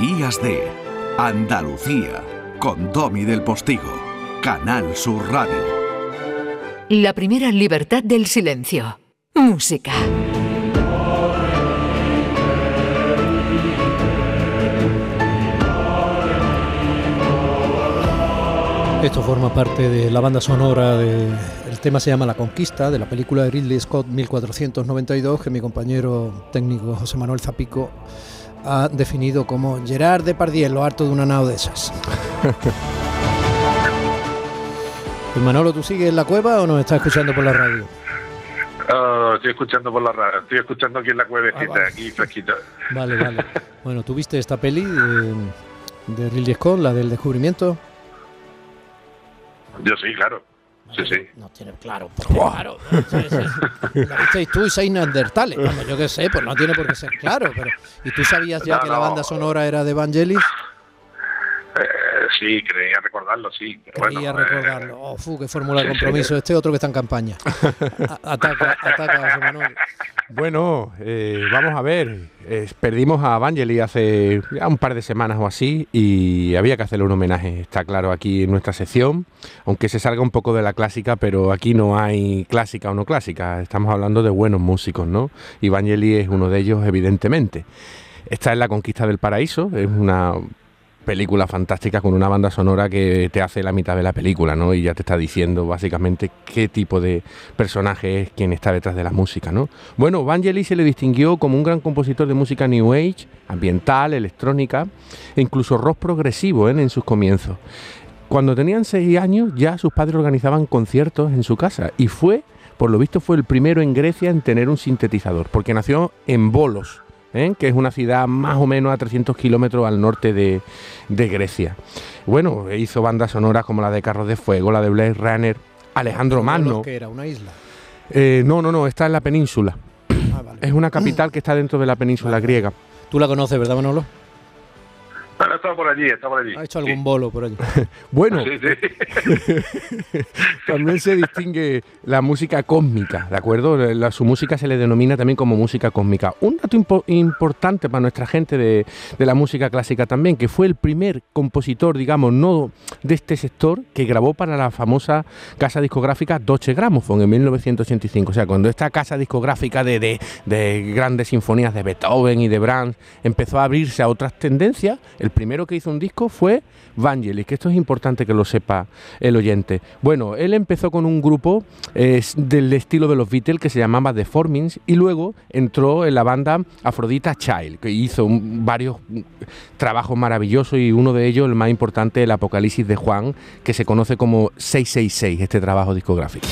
Días de Andalucía con Domi del Postigo, Canal Sur Radio. La primera libertad del silencio. Música. Esto forma parte de la banda sonora de. El tema se llama La Conquista, de la película de Ridley Scott 1492, que mi compañero técnico José Manuel Zapico ha definido como Gerard Depardieu, lo harto de una nao de esas. Pues Manolo, ¿tú sigues en la cueva o nos estás escuchando por la radio? Oh, estoy escuchando por la radio, estoy escuchando aquí en la cuevecita, Ah, vale. aquí fresquita. Vale, vale. Bueno, ¿tú viste esta peli de, de Ridley Scott, la del descubrimiento? Yo sí, claro. Sí, sí. No tiene claro, porque claro. sí, sí. La visteis tú y seis neandertales. Bueno, yo qué sé, pues no tiene por qué ser claro. Pero, ¿Y tú sabías ya No, que la no. banda sonora era de Vangelis? Sí, creía recordarlo, sí. pero Quería bueno, eh, recordarlo. Oh, fu, qué fórmula de sí, sí. compromiso. Este otro que está en campaña. A- ataca, ataca, José Manuel. Bueno, eh, vamos a ver. eh, perdimos a Vangelis hace ya un par de semanas o así y había que hacerle un homenaje, está claro, aquí en nuestra sección, aunque se salga un poco de la clásica, pero aquí no hay clásica o no clásica, estamos hablando de buenos músicos, ¿no? Y Vangelis es uno de ellos, evidentemente. Esta es La Conquista del Paraíso, es una película fantástica con una banda sonora que te hace la mitad de la película, ¿no? Y ya te está diciendo básicamente qué tipo de personaje es quien está detrás de la música, ¿no? Bueno, Vangelis se le distinguió como un gran compositor de música New Age, ambiental, electrónica e incluso rock progresivo ¿eh? en sus comienzos. Cuando tenían seis años ya sus padres organizaban conciertos en su casa y fue, por lo visto, fue el primero en Grecia en tener un sintetizador, porque nació en Bolos, ¿eh? que es una ciudad más o menos a 300 kilómetros al norte de, de Grecia. Bueno, hizo bandas sonoras como la de Carros de Fuego, la de Blade Runner, Alejandro Magno. que era una isla. Eh, no, no, no, está en la península. Ah, vale. Es una capital que está dentro de la península griega. Tú la conoces, ¿verdad, Manolo? Bueno, está por allí, está por allí. Ha hecho algún bolo por allí. Bueno, Sí, sí. también se distingue la música cósmica, ¿de acuerdo? La- su música se le denomina también como música cósmica. Un dato impo- importante para nuestra gente de, de la música clásica también, que fue el primer compositor, digamos, no de este sector, que grabó para la famosa casa discográfica Deutsche Grammophon en 1985. O sea, cuando esta casa discográfica de, de- de grandes sinfonías de Beethoven y de Brahms empezó a abrirse a otras tendencias, el primero que hizo un disco fue Vangelis, que esto es importante que lo sepa el oyente. Bueno, él empezó con un grupo eh, del estilo de los Beatles que se llamaba The Formings y luego entró en la banda Afrodita Child, que hizo un- varios trabajos maravillosos y uno de ellos, el más importante, el Apocalipsis de Juan, que se conoce como 666, este trabajo discográfico.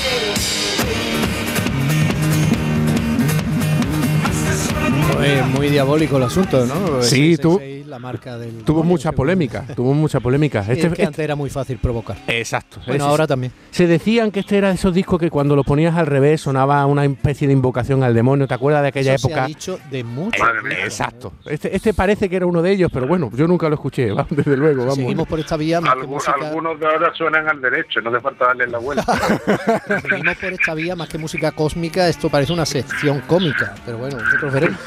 Es muy diabólico el asunto, ¿no? Sí, tú- 666, la marca del Tuvo mucha polémica, tuvo mucha polémica. Sí, Este- es que este- antes era muy fácil provocar. Exacto. Bueno, ahora también. Se decían que este era de esos discos que cuando lo ponías al revés sonaba una especie de invocación al demonio. ¿Te acuerdas de aquella Eso se época? ha dicho de muchos. Exacto. Este, este parece que era uno de ellos, pero bueno, yo nunca lo escuché, desde luego, vamos. Seguimos por esta vía, más que música, Algunos de ahora suenan al derecho, no hace falta darle la vuelta. seguimos por esta vía, más que música cósmica, esto parece una sección cómica. Pero bueno, nosotros veremos.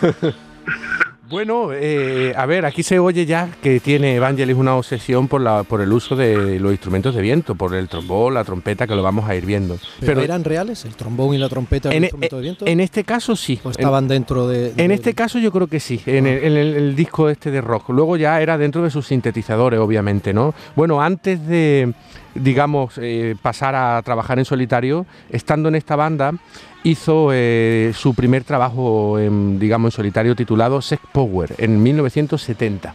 Bueno, eh, a ver, aquí se oye ya que tiene Evangelis una obsesión por, la, por el uso de los instrumentos de viento, por el trombón, la trompeta, que lo vamos a ir viendo. Pero, ¿eran reales? ¿El trombón y la trompeta en, instrumento de viento? en este caso sí. ¿O estaban dentro de, En este caso yo creo que sí, en, el, en el- el disco este de rock. Luego ya era dentro de sus sintetizadores, obviamente, ¿no? Bueno, antes de, digamos, eh, pasar a trabajar en solitario, estando en esta banda, hizo eh, su primer trabajo, en, digamos, en solitario titulado Sex Power, en 1970.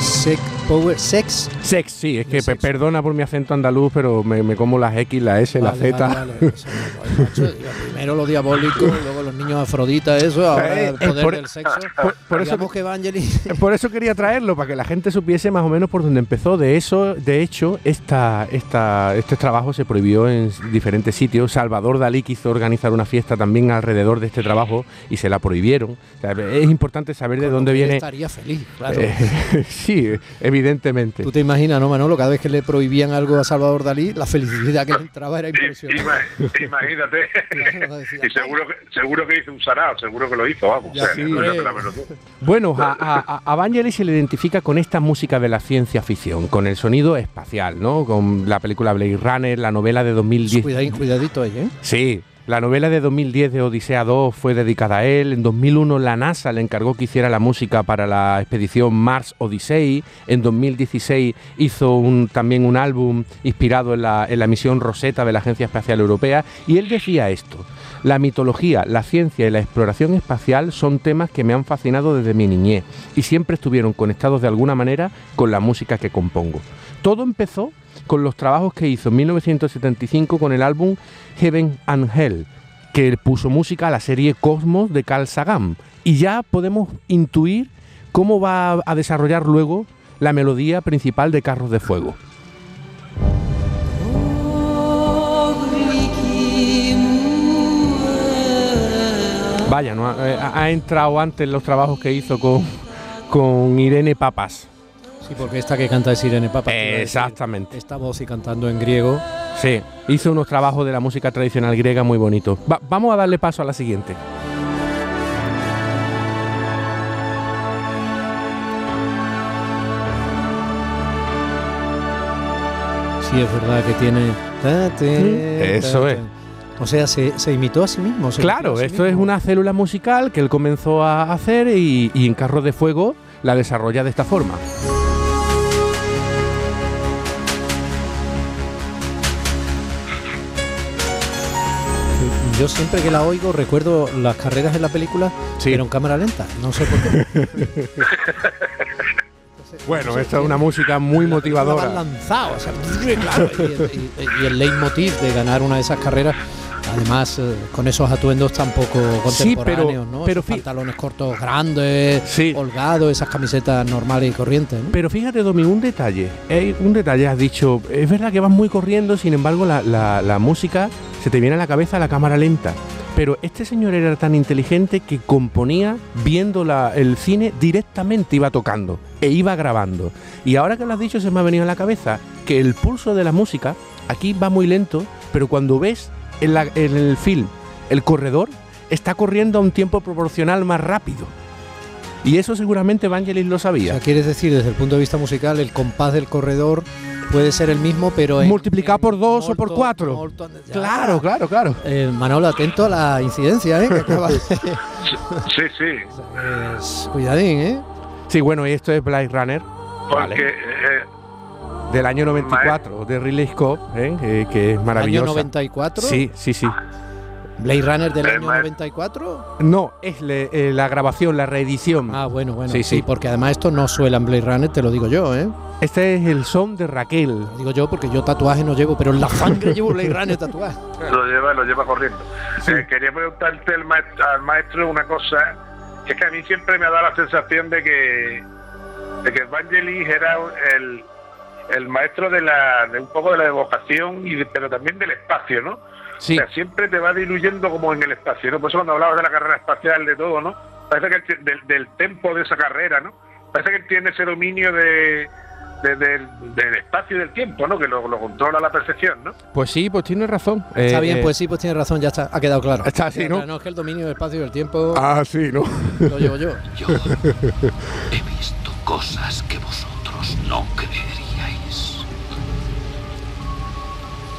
Sex Power Sex. Sex, sí, es que perdona por mi acento andaluz, pero me, me como las X, la S, la Z. vale, vale. Primero lo diabólico, luego niño Afrodita, eso, ahora Eh, el eh, poder por- del sexo. por- por eso que Vangelis Por eso quería traerlo, para que la gente supiese más o menos por dónde empezó. De eso, de hecho, esta, esta, este trabajo se prohibió en diferentes sitios. Salvador Dalí quiso organizar una fiesta también alrededor de este trabajo y se la prohibieron. O sea, es importante saber de con dónde que viene. Estaría feliz, claro. Eh, sí, evidentemente. Tú te imaginas, ¿no, Manolo? Cada vez que le prohibían algo a Salvador Dalí, la felicidad que le entraba era impresionante. ima- imagínate. Y seguro que, seguro que sarao, seguro que lo hizo, vamos. Ya o sea, sí, no hombre. te la menor duda. Bueno, a, a, a Vangelis se le identifica con esta música de la ciencia ficción, con el sonido espacial, ¿no? Con la película Blade Runner, la novela de 2010. Cuidadín, cuidadito ahí, ¿eh? Sí, la novela de 2010 de Odisea 2 fue dedicada a él. En 2001 la NASA le encargó que hiciera la música para la expedición Mars Odyssey. En 2016 hizo un- también un álbum inspirado en la, en la misión Rosetta de la Agencia Espacial Europea. Y él decía esto. La mitología, la ciencia y la exploración espacial son temas que me han fascinado desde mi niñez y siempre estuvieron conectados de alguna manera con la música que compongo. Todo empezó con los trabajos que hizo en 1975 con el álbum Heaven and Hell, que puso música a la serie Cosmos de Carl Sagan. Y ya podemos intuir cómo va a desarrollar luego la melodía principal de Carros de Fuego. Vaya, ¿no? ha, eh, ha entrado antes los trabajos que hizo con, con Irene Papas. Sí, porque esta que canta es Irene Papa. te iba a decir. Exactamente. Esta voz y cantando en griego. Sí, hizo unos trabajos de la música tradicional griega muy bonitos. Va- vamos a darle paso a la siguiente. Sí, es verdad que tiene. Eso es. O sea, se, se imitó a sí mismo. Claro, sí esto es una célula musical que él comenzó a hacer y, y en Carros de Fuego la desarrolla de esta forma. Yo siempre que la oigo recuerdo las carreras en la película, Sí. pero en cámara lenta. No sé por qué. Bueno, esta es una música muy Van motivadora. lanzado, o sea, claro, y, y- y el leitmotiv de ganar una de esas carreras, además eh, con esos atuendos tan poco Sí, pero- contemporáneos, ¿no? pero Esos pantalones cortos grandes, Sí. holgados, esas camisetas normales y corrientes. ¿no? Pero fíjate, Domi, un detalle. Eh, un detalle, has dicho, es verdad que vas muy corriendo, sin embargo, la, la- la música se te viene a la cabeza la cámara lenta. Pero este señor era tan inteligente que componía viendo la- el cine directamente, iba tocando e iba grabando. Y ahora que lo has dicho, se me ha venido a la cabeza que el pulso de la música aquí va muy lento, pero cuando ves en, la- en el film el corredor, está corriendo a un tiempo proporcional más rápido. Y eso seguramente Vangelis lo O sabía. sea, quieres decir, desde el punto de vista musical, el compás del corredor puede ser el mismo, pero en- Multiplicado en por dos o por cuatro. Claro, claro, claro. Eh, Manolo, atento a la incidencia, ¿eh? Que acaba de- Sí, sí. Pues, cuidadín, ¿eh? Sí, bueno, y esto es Blade Runner Porque Vale. eh, del año 94 de Ridley Scott, ¿eh? Eh, que es Año maravillosa. 94. Sí, sí, sí. Blade Runner del año ma- 94. No, es le- eh, la grabación, la reedición. Ah, bueno, bueno. Sí, Sí, sí. porque además esto no suela en Blade Runner, te lo digo yo, ¿eh? Este es el son de Raquel. Lo digo yo porque yo tatuaje no llevo, pero en la sangre llevo Blade Runner tatuaje. lo lleva, lo lleva corriendo. Eh, quería preguntarte al maestro, al maestro una cosa, que es que a mí siempre me ha dado la sensación de que de que Vangelis era el, el maestro de la de un poco de la evocación y de- pero también del espacio, ¿no? Sí, O sea, siempre te va diluyendo como en el espacio, ¿no? Por eso cuando hablabas de la carrera espacial, de todo, ¿no? Parece que del, del tempo de esa carrera, ¿no? Parece que él tiene ese dominio de, de- del- del espacio y del tiempo, ¿no? Que lo, lo controla la perfección, ¿no? pues sí, pues tiene razón. Está Eh, bien, eh, pues sí, pues tiene razón, ya está, ha quedado claro. Está así, ¿no? No, es que el dominio del espacio y del tiempo Ah, sí, ¿no? lo llevo yo. Yo he visto cosas que vosotros no creeríais.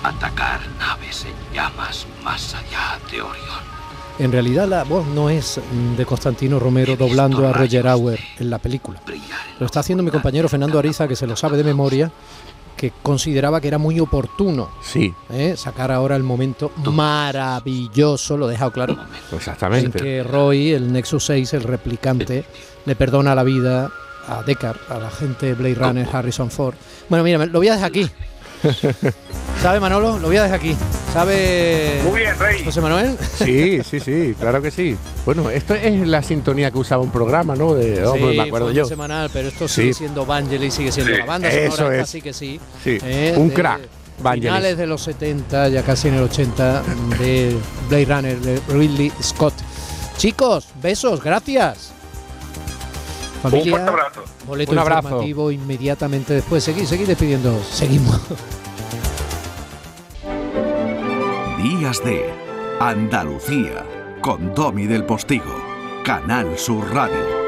Atacar naves en llamas más allá de Orión. En realidad la voz no es de Constantino Romero doblando a Roger Auer en la película. En Lo está haciendo mi compañero Fernando Ariza, que se lo sabe de memoria, que consideraba que era muy oportuno Sí, ¿eh? sacar ahora el momento maravilloso, lo he dejado claro, en exactamente. que Roy, el Nexus 6, el replicante, le perdona la vida a Deckard, a la gente Blade Runner, Harrison Ford. Bueno, mira, me- lo voy a dejar aquí. ¿Sabe, Manolo? Lo voy a dejar aquí. ¿Sabe Muy bien, Rey. José Manuel? Sí, sí, sí, claro que sí. Bueno, esto es la sintonía que usaba un programa, ¿no? De, oh, Sí, me acuerdo fue yo. semanal, pero esto Sí. sigue siendo Vangelis, sigue siendo Sí, la banda eso es. casi que sí. Sí, Eh, un de crack, Vangelis. Finales de los 70, ya casi en el 80, de Blade Runner, de Ridley Scott. Chicos, besos, gracias. Un Familia, fuerte abrazo. boleto Un abrazo. informativo inmediatamente después. Seguid, seguid despidiendo. Seguimos. Días de Andalucía con Domi del Postigo, Canal Sur Radio.